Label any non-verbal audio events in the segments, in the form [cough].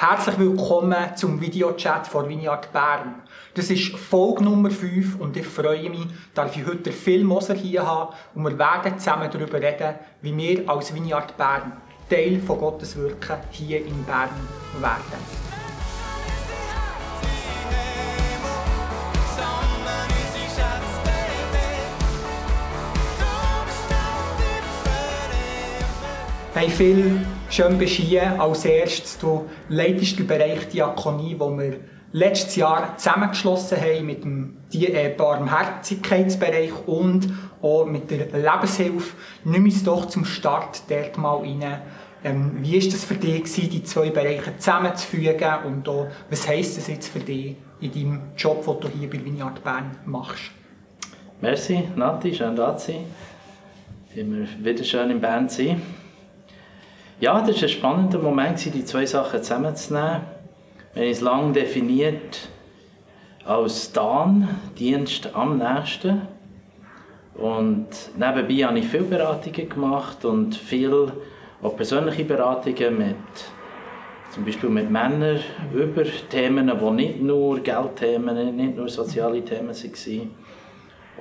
Herzlich willkommen zum Videochat von Vineyard Bern. Das ist Folge Nummer 5 und ich freue mich, dass ich heute Phil Moser hier habe und wir werden zusammen darüber reden, wie wir als Vineyard Bern Teil von Gottes Wirken hier in Bern werden. Hey Phil, schön bist hier. Als erstes, du leitest den Bereich Diakonie, wo wir letztes Jahr zusammengeschlossen haben mit dem äh, Barmherzigkeitsbereich und auch mit der Lebenshilfe. Nimm uns doch zum Start dort mal rein. Ähm, wie war das für dich, die zwei Bereiche zusammenzufügen und auch, was heisst das jetzt für dich in deinem Job, den du hier bei Vineyard Bern machst? Merci, Nati, schön da zu sein. Immer wieder schön in Bern zu sein. Ja, das war ein spannender Moment, die zwei Sachen zusammenzunehmen. Wir haben es lange definiert als Dan, Dienst am nächsten. Und nebenbei habe ich viele Beratungen gemacht und viel auch persönliche Beratungen mit zum Beispiel mit Männern über Themen, die nicht nur Geldthemen, nicht nur soziale Themen waren.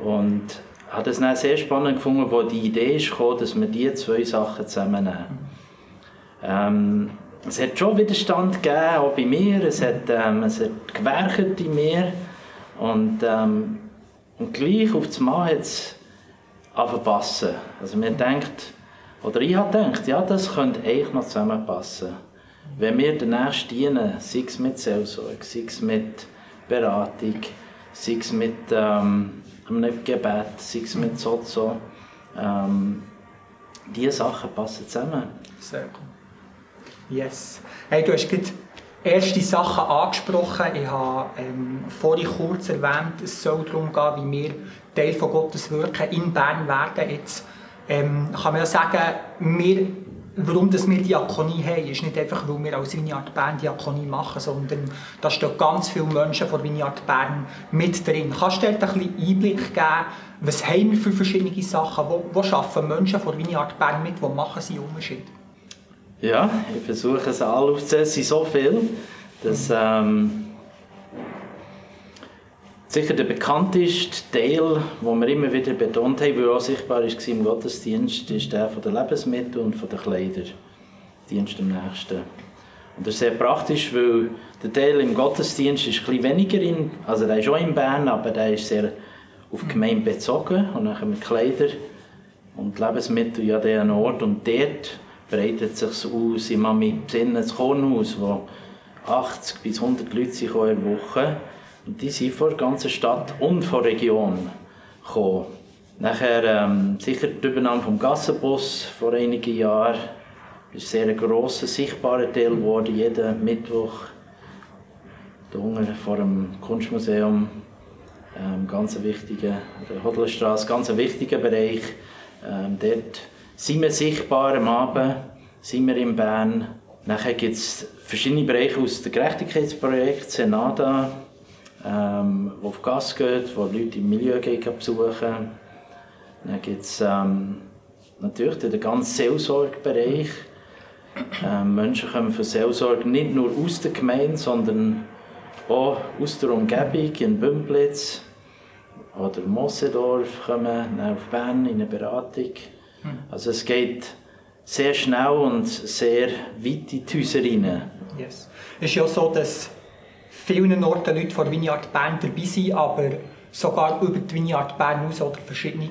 Und habe es sehr spannend gefunden, wo die Idee kam, dass wir diese zwei Sachen zusammennehmen. Ähm, es hat schon Widerstand gegeben, auch bei mir. Es hat, ähm, es hat gewerkt in mir. Und, ähm, und gleich auf das Mal hat es passen. Also man denkt, oder ich habe gedacht, ja, das könnte eigentlich noch zusammenpassen. Wenn wir den Nächsten dienen, sei es mit Seelsorge, sei es mit Beratung, sei es mit ähm, einem Gebet, sei es mit Sozo, ähm, diese Sachen passen zusammen. Sehr gut. Yes. Hey, du hast gerade erste Sachen angesprochen. Ich habe ähm, vorhin kurz erwähnt, es soll darum gehen, wie wir Teil von Gottes Wirken in Bern werden. Jetzt ähm, kann man ja sagen, wir, warum das wir Diakonie haben, ist nicht einfach, weil wir als Vineyard Bern Diakonie machen, sondern da stehen ganz viele Menschen von Vineyard Bern mit drin. Kannst du dir ein bisschen Einblick geben, was haben wir für verschiedene Sachen? Wo, wo arbeiten Menschen von Vineyard Bern mit? Wo machen sie Unterschied? Ja, ich versuche es alle aufzuzählen. Es sind so viel, dass ähm, sicher der bekannteste Teil, den wir immer wieder betont haben, der auch sichtbar war im Gottesdienst, ist der von den Lebensmitteln und von den Kleidern. Dienst am nächsten. Und das ist sehr praktisch, weil der Teil im Gottesdienst ist ein weniger in, also der ist auch in Bern, aber der ist sehr auf die Gemeinde bezogen und dann mit Kleider und Lebensmittel ja an Ort und dort breitet sich aus. Ich mache mit Sinn ein Kornhaus, wo 80 bis 100 Leute in der Woche. Und die sind von der ganzen Stadt und von der Region gekommen. Nachher ähm, sicher die Übernahme vom Gassenbus vor einigen Jahren ist sehr ein grosser, sichtbarer Teil geworden. Jeden Mittwoch hier vor dem Kunstmuseum, ähm, ganz wichtiger, der Hodelstraße, ganz wichtiger Bereich. Ähm, dort sind wir sichtbar am Abend, sind wir in Bern. Nachher gibt es verschiedene Bereiche aus dem Gerechtigkeitsprojekt Senada, ähm, wo auf Gas geht, wo Leute im Milieu gehen besuchen. Dann gibt es ähm, natürlich den ganzen Seelsorgebereich. Ähm, Menschen kommen für Seelsorge nicht nur aus der Gemeinde, sondern auch aus der Umgebung, in Bümplitz oder Mossedorf kommen auf Bern in eine Beratung. Hm. Also es geht sehr schnell und sehr weit in die Häuser rein. Yes. Es ist ja so, dass vielen Orten Leute von Vineyard Bern dabei sind, aber sogar über die Vineyard Bern aus oder verschiedene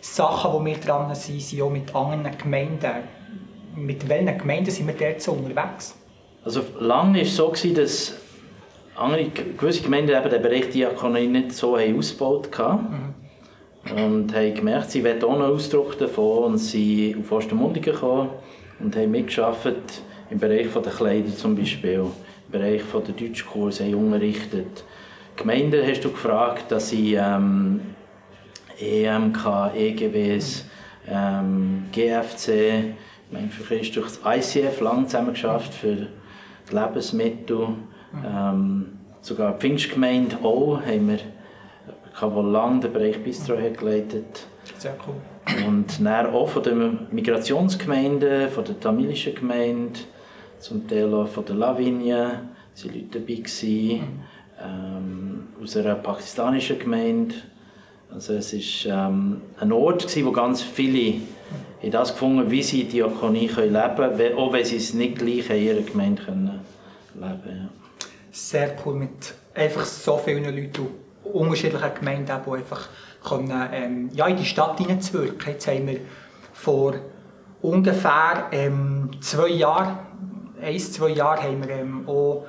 Sachen, die wir dran sind, sind auch mit anderen Gemeinden. Mit welchen Gemeinden sind wir dort so unterwegs? Also lange war es so, dass andere, gewisse Gemeinden eben den Bereich Diakonie nicht so haben ausgebaut haben. Mhm und haben gemerkt, sie wollen auch einen Ausdruck davon und sind auf Ostermundigen gekommen und haben mitgearbeitet im Bereich der Kleider zum Beispiel, im Bereich der Deutschkurse haben unterrichtet. Die Gemeinden hast du gefragt, dass sie ähm, EMK, EGWs, ähm, GFC, ich meine, für Christus ICF lang zusammengeschafft für die Lebensmittel. Ähm, sogar die Pfingstgemeinde auch haben wir ich habe lange den Bereich Bistro geleitet. Sehr cool. Und dann auch von den Migrationsgemeinden, von der tamilischen Gemeinde, zum Teil auch von der Lavinie, es waren Leute dabei, gewesen, ähm, aus einer pakistanischen Gemeinde. Also es war ähm, ein Ort, gewesen, wo ganz viele in das gefunden wie sie Diakonie können leben können, auch wenn sie es nicht gleich in ihrer Gemeinde können leben können. Ja. Sehr cool, mit einfach so vielen Leuten unterschiedlichen Gemeinden, die einfach können, ähm, ja, in die Stadt hineinzuwirken. Jetzt haben wir vor ungefähr ähm, zwei Jahren, ein, zwei Jahren, haben wir ähm, auch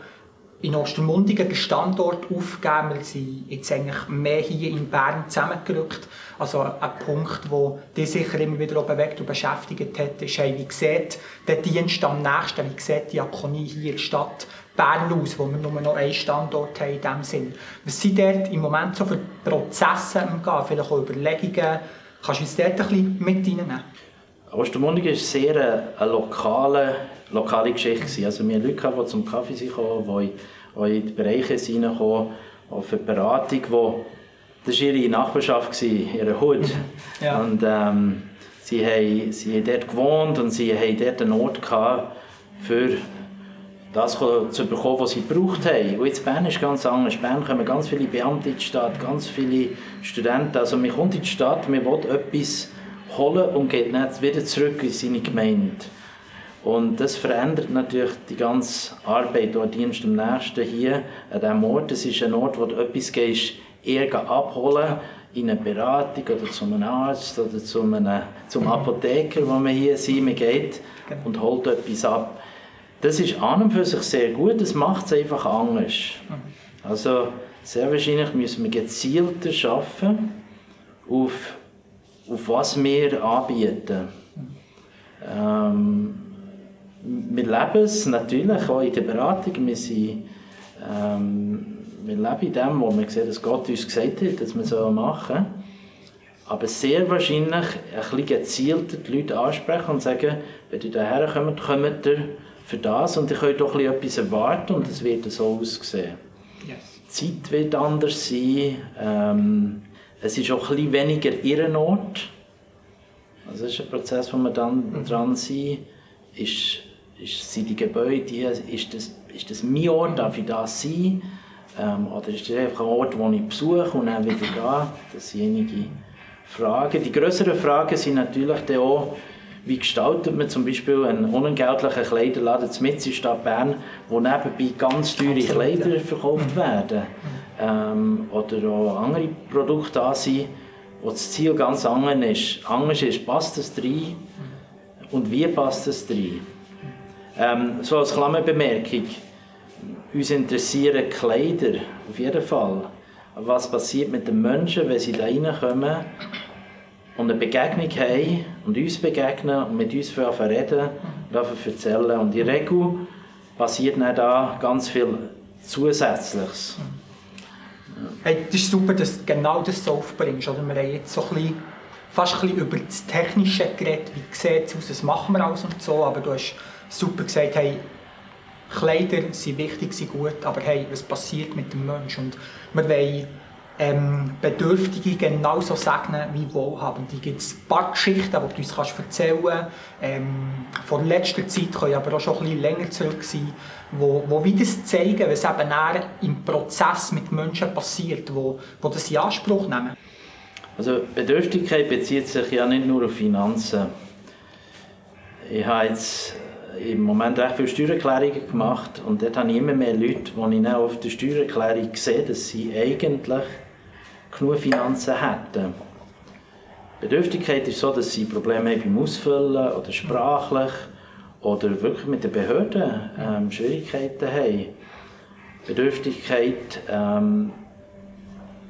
in Ostermundigen den Standort aufgegeben. Wir sind jetzt eigentlich mehr hier in Bern zusammengerückt. Also ein Punkt, der dich sicher immer wieder bewegt und beschäftigt hat, ist, hey, wie sieht der Dienst am nächsten, wie sieht die Diakonie hier in der Stadt Bern aus, wo wir nur noch einen Standort haben in diesem Sinn. Was sind dort im Moment so für Prozesse am Gehen, vielleicht auch Überlegungen? Kannst du uns dort ein bisschen mit reinnehmen? Ostermundigen ist sehr eine, eine lokale, lokale Geschichte. Also wir hatten Leute, die zum Kaffee kamen, die in die Bereiche hineinkamen, auch für Beratung, wo das war ihre Nachbarschaft, ihre Hut. [laughs] Ja. Und ähm, sie, haben, sie haben dort gewohnt und sie haben dort einen Ort gehabt, für das zu bekommen, was sie gebraucht haben. Und jetzt Bern ist ganz anders. In Bern kommen ganz viele Beamte in die Stadt, ganz viele Studenten. Also man kommt in die Stadt, man will etwas holen und geht nicht wieder zurück in seine Gemeinde. Und das verändert natürlich die ganze Arbeit, der Dienst am nächsten hier an diesem Ort. Es ist ein Ort, wo du etwas gehst, eher abholen in eine Beratung oder zu einem Arzt oder zu einem, zum Apotheker, wo man hier sind, man geht genau. und holt etwas ab. Das ist an und für sich sehr gut, das macht es einfach anders. Mhm. Also sehr wahrscheinlich müssen wir gezielter arbeiten auf, auf was wir anbieten. Ähm, wir leben es natürlich auch in der Beratung. Wir, sind, ähm, wir leben in dem, wo wir sehen, dass Gott uns gesagt hat, dass wir so machen. Aber sehr wahrscheinlich ein bisschen gezielter die Leute ansprechen und sagen, wenn ihr hierher kommt, kommt ihr für das und ihr könnt doch etwas erwarten und es wird so aussehen. Yes. Die Zeit wird anders sein, ähm, es ist auch ein weniger Irrenort. Also das ist ein Prozess, wo wir dann mhm. dran sind. Ist, ist, sind die Gebäude, ist das, ist das mein Ort, darf ich da sein? Ähm, oder ist das einfach ein Ort, wo ich besuche und dann wieder gehe? Das sind einige Fragen. Die größeren Fragen sind natürlich auch, wie gestaltet man zum Beispiel einen unentgeltlichen Kleiderladen in der Stadt Bern, wo nebenbei ganz teure Kleider verkauft mhm. werden? Ähm, oder auch andere Produkte da sind, wo das Ziel ganz anders ist. Anders ist, passt es rein und wie passt es rein? Ähm, so als Klammerbemerkung, uns interessieren Kleider auf jeden Fall. Was passiert mit den Menschen, wenn sie da reinkommen und eine Begegnung haben und uns begegnen und mit uns reden und erzählen. Und in der Regel passiert dann da ganz viel Zusätzliches. Hey, das ist super, dass du genau das so aufbringst. Oder? Wir haben jetzt so ein bisschen, fast ein bisschen über das Technische geredet, wie sieht es aus, was machen wir alles und so, aber du hast super gesagt, hey, Kleider sind wichtig, sind gut, aber hey, was passiert mit dem Menschen? Und wir wollen ähm, Bedürftige genauso segnen wie Wohlhabende. Es gibt ein paar Geschichten, die du uns kannst erzählen kannst. Ähm, von letzter Zeit können aber auch schon ein bisschen länger zurück sein, wo, wo wie das zeigen, was eben im Prozess mit Menschen passiert, wo, wo das in Anspruch nehmen. Also Bedürftigkeit bezieht sich ja nicht nur auf Finanzen. Ich habe jetzt im Moment recht viele Steuererklärungen gemacht und dort habe ich immer mehr Leute, die ich auf der Steuererklärung sehe, dass sie eigentlich genug Finanzen hätten. Bedürftigkeit ist so, dass sie Probleme haben beim Ausfüllen oder sprachlich oder wirklich mit den Behörden ähm, Schwierigkeiten haben. Bedürftigkeit, ähm,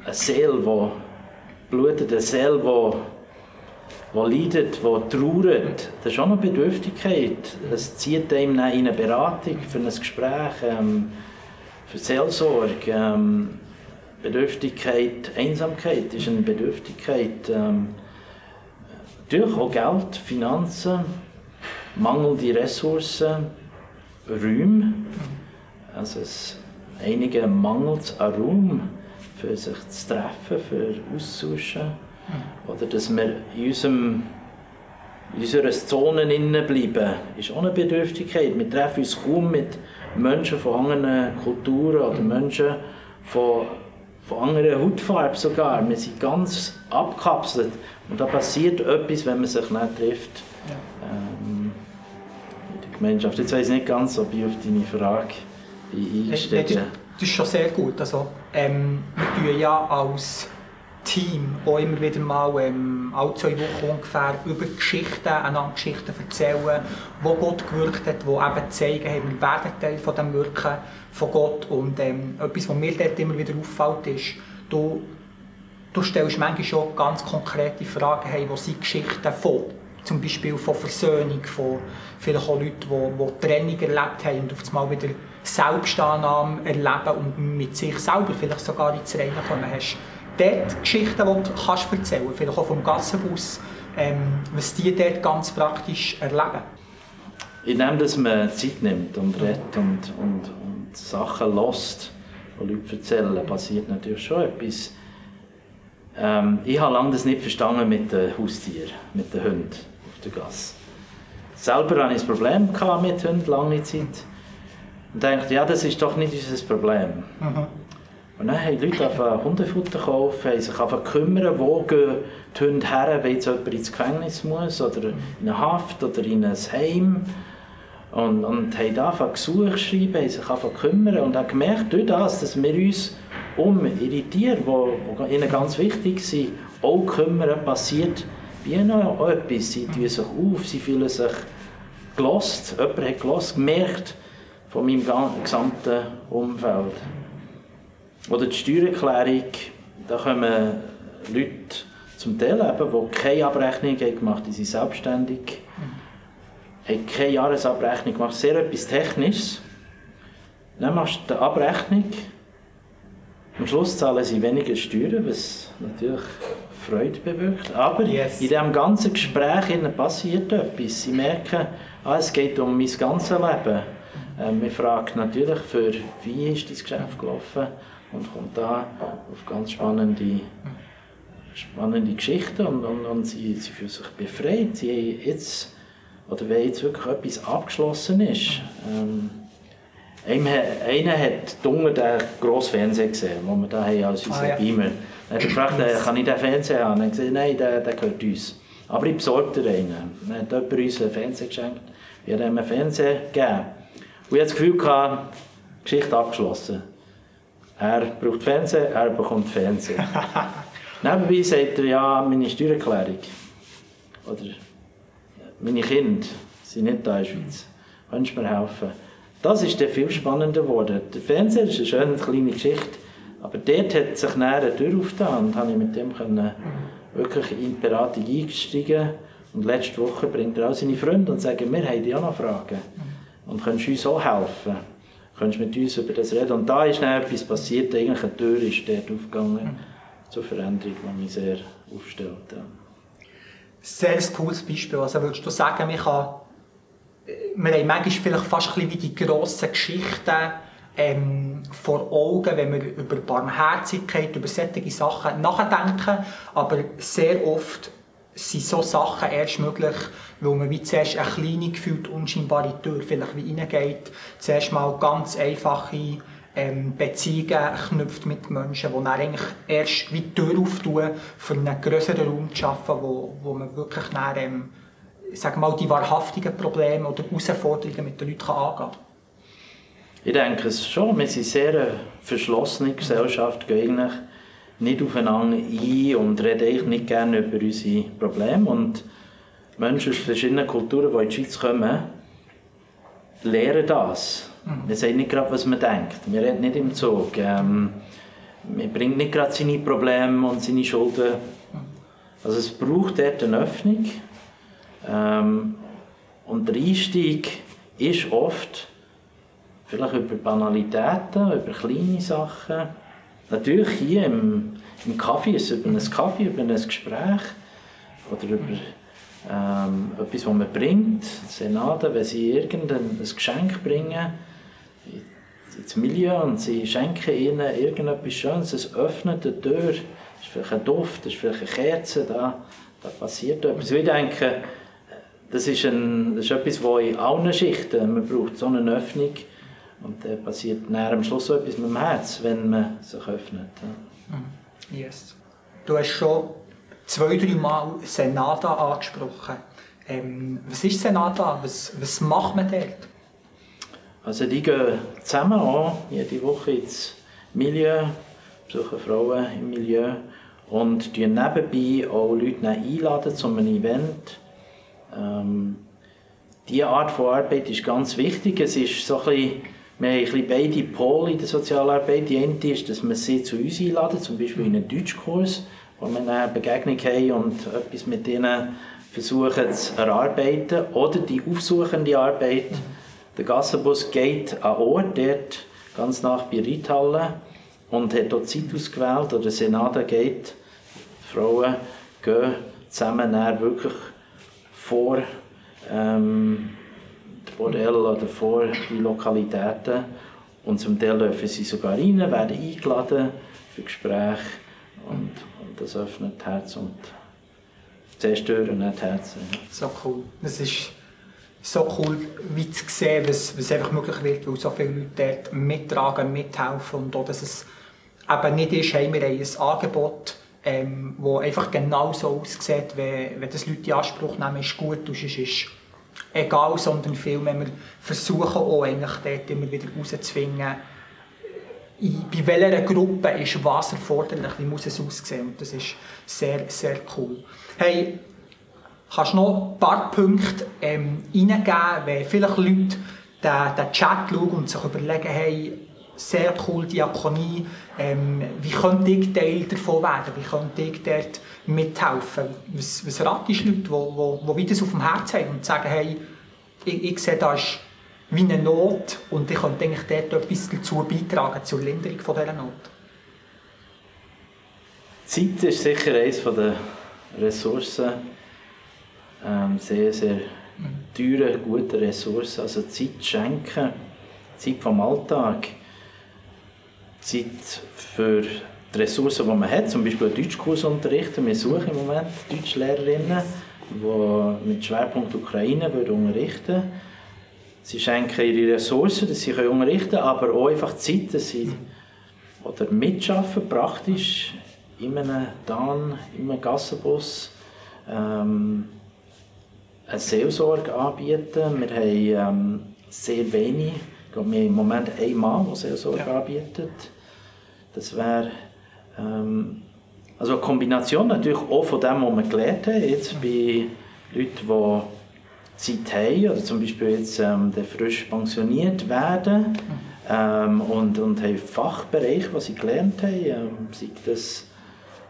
eine Seele, die blutet, eine Seele, die die leidet, die trauert, das ist auch eine Bedürftigkeit. Es zieht einem in eine Beratung, für ein Gespräch, ähm, für Seelsorge. Ähm, Bedürftigkeit, Einsamkeit ist eine Bedürftigkeit. Ähm, natürlich auch Geld, Finanzen, mangelnde Ressourcen, Räume. Also es, einige mangelt an Raum, für sich zu treffen, für auszutauschen. Oder dass wir in unserem in unserer Zone bleiben, ist auch eine Bedürftigkeit. Wir treffen uns kaum mit Menschen von anderen Kulturen oder Menschen von, von anderer Hautfarbe sogar. Wir sind ganz abkapselt und da passiert etwas, wenn man sich nicht trifft. Ja. Ähm, der Gemeinschaft. Jetzt weiß ich nicht ganz, ob ich auf deine Frage einsteigen Das ist schon sehr gut. Also, ähm, wir tun ja als Team auch immer wieder mal ähm, alle zwei Wochen ungefähr über Geschichten, einander Geschichten erzählen, wo Gott gewirkt hat, die eben zeigen, hey, wir werden Teil von dem Wirken von Gott. Und ähm, etwas, was mir dort immer wieder auffällt, ist, du, du stellst manchmal schon ganz konkrete Fragen, hey, wo sind Geschichten von? Zum Beispiel von Versöhnung, von vielleicht auch Leuten, die, die Trennung erlebt haben und auf einmal wieder Selbstannahme erleben und mit sich selber vielleicht sogar ins Reine kommen hast dort Geschichten, die du kannst erzählen kannst, vielleicht auch vom Gassenbus, ähm, was die dort ganz praktisch erleben? Indem dass man Zeit nimmt und redet und, und, und Sachen lässt, die Leute erzählen, passiert natürlich schon etwas. Ähm, ich habe lange das nicht verstanden mit den Haustieren, mit den Hunden auf der Gasse. Selber hatte ich ein Problem mit Hunden lange Zeit. Und dachte, ja, das ist doch nicht unser Problem. Mhm. Und dann haben die Leute angefangen, Hundefutter kaufen, haben sich angefangen kümmern, wo gehen die Hunde her, wenn jetzt jemand ins Gefängnis muss oder in eine Haft oder in ein Heim. Und, und haben angefangen Gesuche schreiben, haben sich angefangen kümmern und haben gemerkt, durch das, dass wir uns um ihre Tiere, die, ihnen ganz wichtig sind, auch kümmern, passiert wie noch etwas. Sie tun sich auf, sie fühlen sich gelost, jemand hat gelost, gemerkt von meinem gesamten Umfeld. Oder die Steuererklärung, da kommen Leute zum Teil eben, die keine Abrechnung haben gemacht haben, die sind selbstständig, mhm. haben keine Jahresabrechnung gemacht, sehr etwas Technisches. Dann machst du die Abrechnung, am Schluss zahlen sie weniger Steuern, was natürlich Freude bewirkt. Aber yes. in diesem ganzen Gespräch passiert etwas. Sie merken, ah, es geht um mein ganzes Leben. Ähm, wir fragen natürlich, für wie ist dein Geschäft gelaufen und kommt da auf ganz spannende, spannende Geschichten und, und, und sie, sie fühlen sich befreit. Sie jetzt, oder wenn jetzt wirklich etwas abgeschlossen ist, ähm, einer hat dunkel den grossen Fernseher gesehen, den wir da haben als unseren ah, ja. Beamer. Er hat gefragt, äh, kann ich den Fernseher haben? Er hat gesagt, nein, der, der gehört uns. Aber ich besorge dir einen. Dann hat jemand uns einen Fernseher geschenkt. Ich habe ihm einen Fernseher gegeben. Und ich hatte das Gefühl, Geschichte abgeschlossen. Er braucht Fernsehen, er bekommt Fernsehen. [laughs] Nebenbei sagt er, ja, meine Steuererklärung oder meine Kinder sind nicht da in der Schweiz. Kannst du mir helfen? Das ist dann viel spannender geworden. Der Fernseher ist eine schöne kleine Geschichte, aber dort hat sich eine Tür aufgetan und habe ich mit dem können wirklich in die Beratung eingestiegen. Und letzte Woche bringt er auch seine Freunde und sagt, wir haben die auch noch Fragen. Und können uns auch helfen kannst mit uns über das reden. Und da ist dann etwas passiert, eigentlich eine Tür ist dort aufgegangen mhm. zur Veränderung, die mich sehr aufstellt. Ja. Sehr cooles Beispiel. Also würdest du sagen, man kann, wir haben manchmal vielleicht fast ein bisschen wie die grossen Geschichten ähm, vor Augen, wenn wir über Barmherzigkeit, über solche Sachen nachdenken, aber sehr oft sind so Sachen erst möglich, weil man wie zuerst eine kleine, gefühlt unscheinbare Tür vielleicht wie reingeht, zuerst mal ganz einfache ähm, Beziehungen knüpft mit Menschen, die dann eigentlich erst wie die Tür auftun, für einen größeren Raum zu schaffen, wo, wo man wirklich dann, ähm, sag mal, die wahrhaftigen Probleme oder Herausforderungen mit den Leuten angehen kann. Ich denke es schon. Wir sind sehr verschlossene Gesellschaft, eigentlich nicht aufeinander ein und reden eigentlich nicht gerne über unsere Probleme. Und Menschen aus verschiedenen Kulturen, die in die Schweiz kommen, lernen das. Mhm. Wir sagen nicht gerade, was man denkt. Wir reden nicht im Zug. Ähm, man bringt nicht gerade seine Probleme und seine Schulden. Also es braucht dort eine Öffnung. Ähm, und der Einstieg ist oft vielleicht über Banalitäten, über kleine Sachen Natürlich hier im, im Kaffee, ist über ein Kaffee, über ein Gespräch oder über ähm, etwas, was man bringt. Senate, wenn sie irgendein Geschenk bringen ins Milieu und sie schenken ihnen irgendetwas Schönes, es öffnet eine Tür, es ist vielleicht ein Duft, es ist vielleicht eine Kerze, da, da passiert etwas. Ich denke, das ist, ein, das ist etwas, das in allen Schichten, man braucht so eine Öffnung und dann passiert dann am Schluss so etwas mit dem Herz, wenn man sich öffnet. Ja. Mhm. Yes. Du hast schon zwei, drei Mal Senada angesprochen. Ähm, was ist Senada? Was, was macht man dort? Also die gehen zusammen an, jede Woche ins Milieu, besuchen Frauen im Milieu und nebenbei auch Leute einladen zu einem Event. Ähm, diese Art von Arbeit ist ganz wichtig. Es ist so ein bisschen, wir haben beide Pole in der Sozialarbeit. Die eine ist, dass wir sie zu uns einladen, zum Beispiel in einen Deutschkurs, wo wir eine Begegnung haben und etwas mit ihnen versuchen zu erarbeiten. Oder die aufsuchende Arbeit. Der Gassenbus geht an Ort, dort ganz nach bei Reithalle und hat dort Zeit ausgewählt, oder Senada geht. Die Frauen gehen zusammen wirklich vor ähm, Bordelle oder vor die Lokalitäten und zum Teil dürfen sie sogar rein, werden eingeladen für Gespräche und, und das öffnet das Herz und zerstören nicht Herzen. So cool. Das ist so cool, wie zu sehen, was, was einfach möglich wird, weil so viele Leute dort mittragen, mithelfen und auch, dass es eben nicht ist, hey, wir haben ein Angebot, ähm, wo einfach genau so aussieht, wenn, wenn das Leute in Anspruch nehmen, ist gut, und ist egal, sondern vielmehr wir versuchen auch eigentlich dort immer wieder herauszufinden, bei welcher Gruppe ist was erforderlich, wie muss es aussehen und das ist sehr, sehr cool. Hey, kannst du noch ein paar Punkte ähm, reingeben, wenn vielleicht Leute den, den Chat schauen und sich überlegen, hey, sehr cool Diakonie, ähm, wie könnte ich Teil davon werden, wie könnte ich dort mithelfen? Was, was ratest du Leute, die, die, die das auf dem Herzen haben und sagen, hey, ich, ich sehe, da ist wie eine Not und ich könnte eigentlich dort etwas dazu beitragen, zur Linderung von dieser Not? Zeit ist sicher eines der Ressourcen, ähm, sehr, sehr mhm. teure, gute Ressourcen. Also Zeit schenken, Zeit vom Alltag Zeit für die Ressourcen, die man hat, zum Beispiel einen Deutschkurs unterrichten. Wir suchen im Moment Deutschlehrerinnen, die mit Schwerpunkt Ukraine unterrichten Sie schenken ihre Ressourcen, dass sie unterrichten können, aber auch einfach Zeit, dass sie oder mitschaffen, praktisch, in einem Dan, in einem Gassenbus, ähm, eine Seelsorge anbieten. Wir haben ähm, sehr wenig glaube, wir haben im Moment Mann, der Seelsorge ja. anbietet. Das wäre ähm, also eine Kombination natürlich auch von dem, was wir gelernt haben, jetzt bei Leuten, die Zeit haben oder zum Beispiel jetzt ähm, frisch pensioniert werden ähm, und, und haben Fachbereiche, was sie gelernt haben, ähm, sei das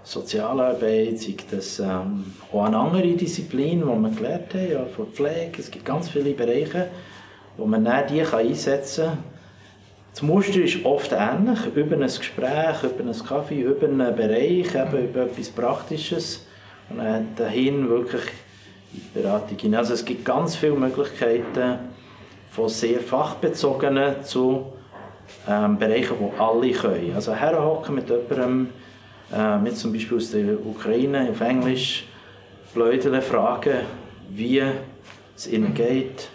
Sozialarbeit, sei das ähm, auch eine andere Disziplin, die wir gelernt haben, ja, von Pflege, es gibt ganz viele Bereiche, wo man dann die einsetzen kann. Das Muster ist oft ähnlich, über ein Gespräch, über einen Kaffee, über einen Bereich, eben über etwas Praktisches und dann dahin wirklich in die Beratung hinein. Also es gibt ganz viele Möglichkeiten von sehr fachbezogenen zu ähm, Bereichen, die alle können. Also herhocken mit jemandem, äh, mit zum Beispiel aus der Ukraine auf Englisch, blödele fragen, wie es ihnen geht,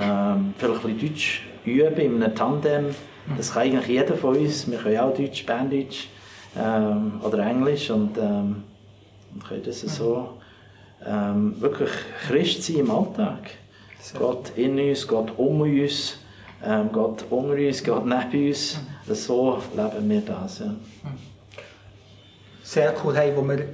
ähm, vielleicht ein bisschen Deutsch üben in einem Tandem. Das kann eigentlich jeder von uns. Wir können auch Deutsch, Berndeutsch ähm, oder Englisch und, ähm, und können das so ähm, wirklich Christ sein im Alltag. Sehr Gott in uns, Gott um uns, ähm, Gott unter uns, Gott neben uns. Mhm. So leben wir das. Ja. Sehr cool, hey, wo wir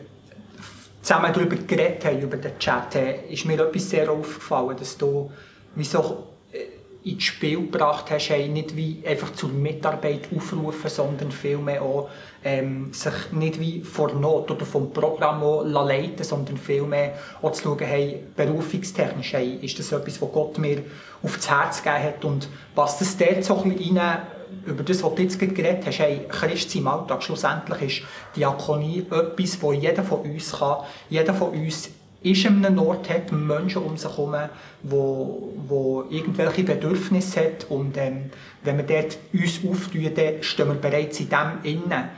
zusammen darüber geredet haben, über den Chat, ist mir etwas sehr aufgefallen, dass du wie so äh, ins Spiel gebracht hast, hey, nicht wie einfach zur Mitarbeit aufrufen, sondern vielmehr auch ähm, sich nicht wie vor Not oder vom Programm leiten sondern vielmehr auch zu schauen, hey, berufungstechnisch, hey, ist das etwas, was Gott mir aufs Herz gegeben hat? Und was das dort so ein bisschen rein, über das, was du jetzt geredet hast, hey, Christ im Alltag, schlussendlich ist Diakonie etwas, wo jeder von uns kann, jeder von uns ist an einem Ort hat, Menschen um sich herum, wo, wo irgendwelche Bedürfnisse hat und ähm, wenn wir dort uns auftun, dann stehen wir bereits in dem innen.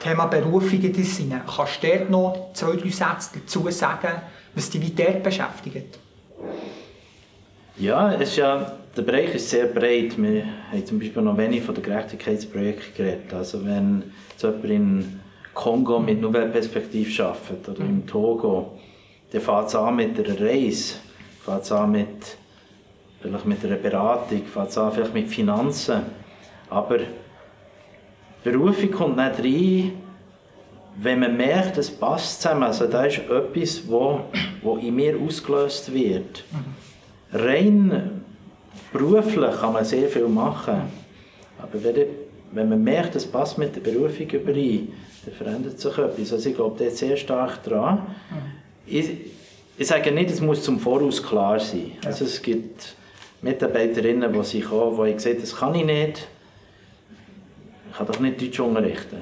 Thema Berufung in das Sinne. Kannst du dort noch zwei, drei Sätze dazu sagen, was dich wie dort beschäftigt? Ja, es ist ja, der Bereich ist sehr breit. Wir haben zum Beispiel noch wenig von den Gerechtigkeitsprojekten geredet. Also wenn jemand in Kongo mit Nouvelle Perspektive arbeitet oder im Togo, dann fängt es an mit einer Reise, fängt es an mit, vielleicht mit einer Beratung, fängt es an vielleicht mit Finanzen. Aber Berufung kommt nicht rein, wenn man merkt, es passt zusammen. Also da ist etwas, wo, wo in mir ausgelöst wird. Rein beruflich kann man sehr viel machen. Aber wenn, wenn man merkt, es passt mit der Berufung überein, dann verändert sich etwas. Also ich glaube, da sehr stark dran. Ich, ich sage nicht, es muss zum Voraus klar sein. Also es gibt Mitarbeiterinnen, die sich kommen, die ich sehe, das kann ich nicht. Ich kann doch nicht Deutsch unterrichten.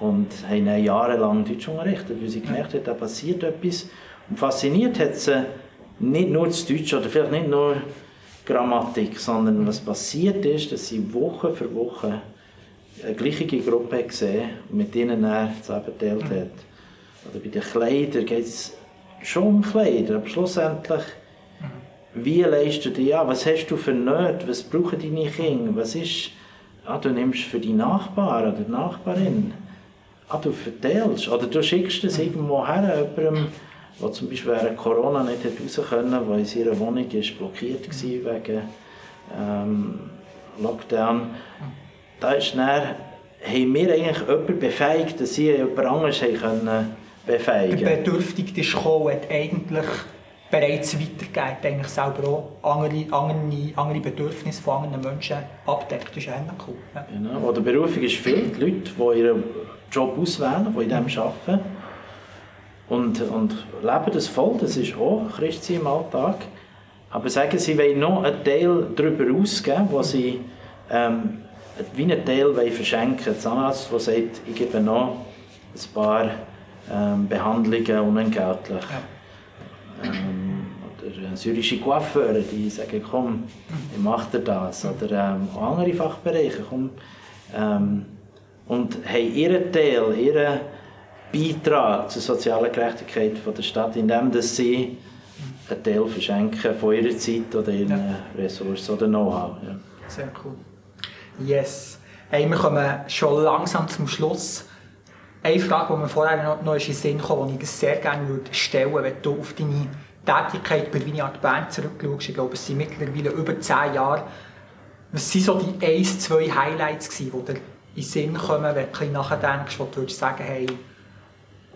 Und haben dann jahrelang Deutsch unterrichtet, weil sie gemerkt hat, da passiert etwas. Und fasziniert hat sie nicht nur das Deutsch oder vielleicht nicht nur Grammatik, sondern was passiert ist, dass sie Woche für Woche eine gleiche Gruppe gesehen und mit ihnen er zusammen hat. Oder bei den Kleidern geht es schon um Kleider, aber schlussendlich, wie leistest du dich an? Was hast du für Nöte? Was brauchen deine Kinder? Was ist, ah, du nimmst für die Nachbarn oder die Nachbarin, ah, du verteilst oder du schickst es irgendwo her, jemandem, der zum Beispiel während Corona nicht raus können, in ihrer Wohnung ist blockiert war wegen ähm, Lockdown. Da ist dann, haben wir eigentlich jemanden befähigt, dass sie jemand anderes können befähigen Der Bedürftige ist gekommen, hat eigentlich bereits weitergegeben, eigentlich selber auch andere, andere, andere Bedürfnisse von anderen Menschen abdeckt. Das ist ähnlich cool. Ja. Genau. Oder Berufung ist viel, die Leute, die ihren Job auswählen, die in dem arbeiten und, und leben das voll, das ist auch Christi im Alltag. Aber sagen sie, wollen noch einen Teil darüber ausgeben, wo sie ähm, wie einen Teil wollen verschenken wollen. Zahnarzt, der sagt, ich gebe noch ein paar ähm, Behandlungen unentgeltlich. Ja. Ähm, oder syrische Coiffeure, die sagen, komm, ich mache dir das. Oder ähm, andere Fachbereiche, komm. Ähm, und haben ihren Teil, ihren Beitrag zur sozialen Gerechtigkeit der Stadt, indem dass sie einen Teil verschenken von ihrer Zeit oder ihren ja. Ressourcen oder Know-how. Ja. Sehr cool. Yes. Hey, wir kommen schon langsam zum Schluss. Eine Frage, die mir vorher noch, noch in Sinn kam, die ich sehr gerne würde stellen würde, wenn du auf deine Tätigkeit bei Vineyard Bern zurückschaust. Ich glaube, es sind mittlerweile über zehn Jahre. Was waren so die ein, zwei Highlights, die dir in Sinn kommen, wenn du nachdenkst, wo du würdest sagen, hey,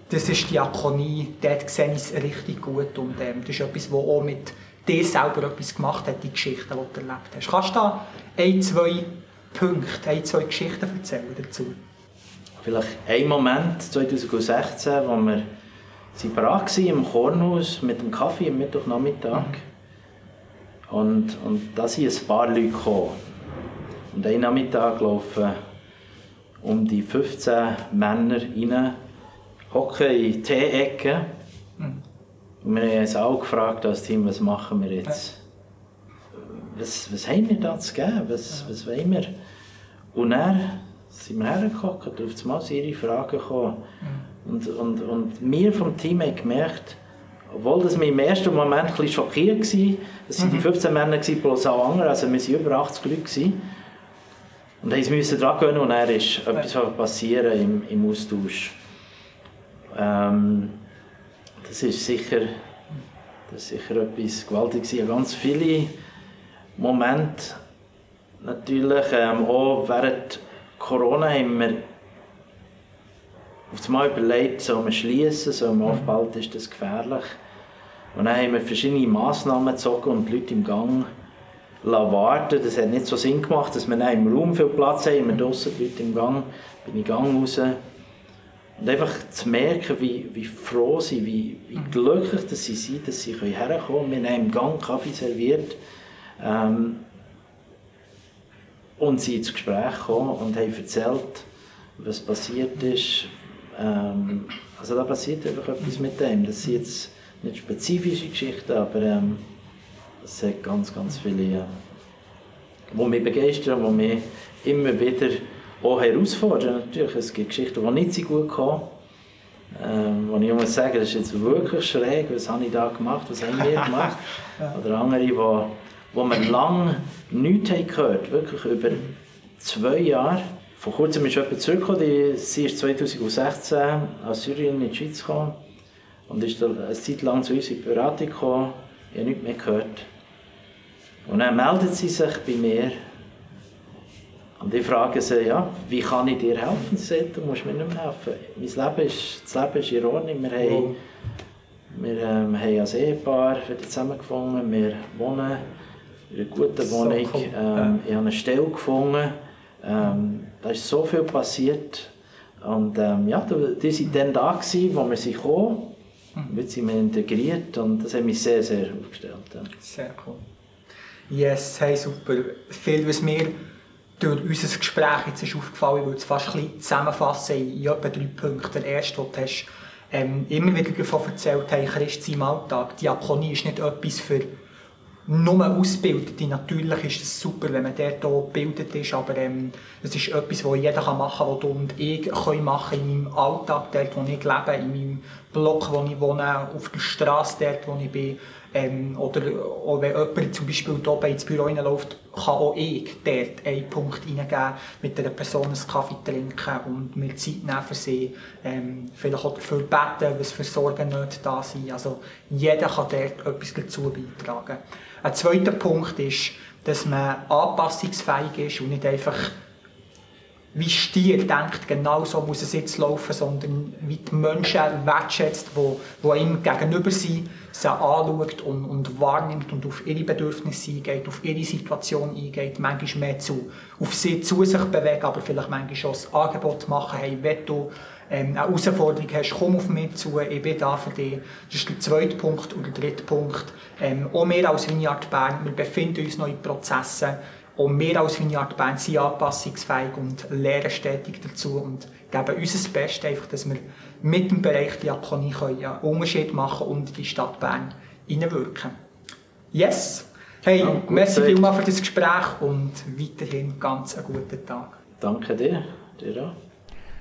das ist Diakonie, dort sehe ich es richtig gut und ähm, das ist etwas, was auch mit dir selber etwas gemacht hat, die Geschichten, die du erlebt hast. Kannst du da ein, zwei Punkte, ein, zwei Geschichten erzählen dazu? Vielleicht ein Moment, 2016, wo wir sie waren im Kornhaus mit dem Kaffee am Mittwochnachmittag. Mhm. Und, und da sind ein paar Leute gekommen. Und einen Nachmittag laufen um die 15 Männer rein, hocken in die Tee-Ecke. Mhm. Und wir haben uns auch gefragt als Team, was machen wir jetzt? Was, was haben wir da zu geben? Was, was wollen wir? Und dann sind wir hergekommen auf einmal ihre Fragen gekommen. Mhm. Und, und, und wir vom Team haben gemerkt, obwohl das wir im ersten Moment ein bisschen schockiert waren, es waren mhm. die 15 Männer plus auch andere, also wir waren über 80 Leute. Gewesen. Und haben müssen dran gehen und dann ist etwas passieren im, im Austausch. Ähm, das ist sicher, das ist sicher etwas Gewaltiges. Ganz viele Momente natürlich, ähm, auch während Corona haben wir auf einmal überlegt, soll man schließen, soll man aufhalten, ist das gefährlich. Und dann haben wir verschiedene Massnahmen gezogen und die Leute im Gang warten. Das hat nicht so Sinn gemacht, dass wir im Raum viel Platz haben, wir draußen die Leute im Gang, bin ich Gang raus. Und einfach zu merken, wie, wie froh sie, wie, wie mhm. glücklich dass sie sind, dass sie herkommen können. Wir haben im Gang Kaffee serviert. Ähm, und sie ins Gespräch gekommen und haben erzählt, was passiert ist. Ähm, also da passiert einfach etwas mit dem. Das sind jetzt nicht spezifische Geschichten, aber ähm, es hat ganz, ganz viele, äh, die mich begeistern, die mich immer wieder auch herausfordern. Natürlich, es gibt Geschichten, die nicht so gut kommen. Ähm, wo ich muss sagen, das ist jetzt wirklich schräg, was habe ich da gemacht, was haben wir gemacht. [laughs] Oder andere, die wo, man lange nichts haben gehört wirklich über zwei Jahre. Vor kurzem ist jemand zurückgekommen, die, sie ist 2016 aus Syrien in die Schweiz gekommen und ist eine Zeit lang zu uns in die Beratung gekommen. Ich habe nichts mehr gehört. Und dann meldet sie sich bei mir und ich frage sie, ja, wie kann ich dir helfen? Sie sagt, du musst mir nicht mehr helfen. Mein Leben ist, das Leben ist in Ordnung. Wir haben, wir, ähm, haben als Ehepaar wieder zusammengefunden. Wir wohnen in einer guten Wohnung. So cool. ähm, ich habe eine Stelle gefunden. Ähm, da ist so viel passiert. Und ähm, ja, die waren dann da, gewesen, wo wir sie kamen. Mhm. Wir sind integriert und das hat mich sehr, sehr aufgestellt. Ja. Sehr cool. Yes, hey, super. Viel, was mir durch unser Gespräch jetzt ist aufgefallen, ich würde es fast ein bisschen zusammenfassen in etwa drei Punkten. Der erste, den du hast, ähm, immer wieder davon erzählt hast, Christ im Alltag. Diakonie ist nicht etwas für nur Ausgebildete. Natürlich ist es super, wenn man dort auch gebildet ist, aber ähm, es ist etwas, das jeder machen kann, was du und ich machen in meinem Alltag, dort wo ich lebe, in meinem Block, wo ich wohne, auf der Straße, dort wo ich bin. Ähm, oder auch wenn jemand zum Beispiel hier ins Büro reinläuft, kann auch ich dort einen Punkt reingeben, mit einer Person einen Kaffee trinken und mir Zeit nehmen für sie. Ähm, vielleicht auch dafür beten, was für Sorgen nicht da sind. Also jeder kann dort etwas dazu beitragen. Ein zweiter Punkt ist, dass man anpassungsfähig ist und nicht einfach wie Stier denkt, genau so muss es jetzt laufen, sondern wie die Menschen wertschätzt, die, die ihm gegenüber sind, sie anschaut und, und wahrnimmt und auf ihre Bedürfnisse eingeht, auf ihre Situation eingeht, manchmal mehr zu, auf sie zu sich bewegt, aber vielleicht manchmal schon das Angebot machen, hey, wenn du ähm, eine Herausforderung hast, komm auf mich zu, ich bin da für dich. Das ist der zweite Punkt. Und der dritte Punkt, ähm, auch wir als Vineyard Bern, wir befinden uns noch in Prozessen, und wir als Vineyard Bern sind anpassungsfähig und lernen stetig dazu und geben unser Bestes, einfach, dass wir mit dem Bereich Diakonie einen Unterschied machen und in die Stadt Bern hineinwirken. Yes! Hey, ja, merci vielmals für das Gespräch und weiterhin ganz einen guten Tag. Danke dir. dir auch.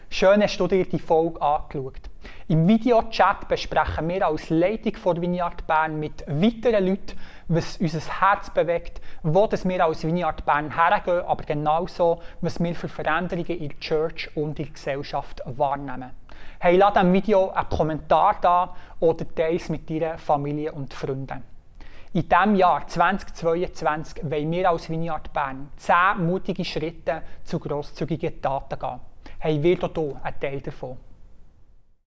Schön hast du dir die Folge angeschaut. Im Videochat besprechen wir als Leitung von Vineyard Bern mit weiteren Leuten, was unser Herz bewegt, wo wir als Vineyard Bern hergehen, aber genauso, was wir für Veränderungen in der Church und in der Gesellschaft wahrnehmen. Hey, lass diesem Video einen Kommentar da oder teile es mit deiner Familie und Freunden. In diesem Jahr 2022 wollen wir als Vineyard Bern 10 mutige Schritte zu grosszügigen Taten gehen. Hey, wird auch hier ein Teil davon.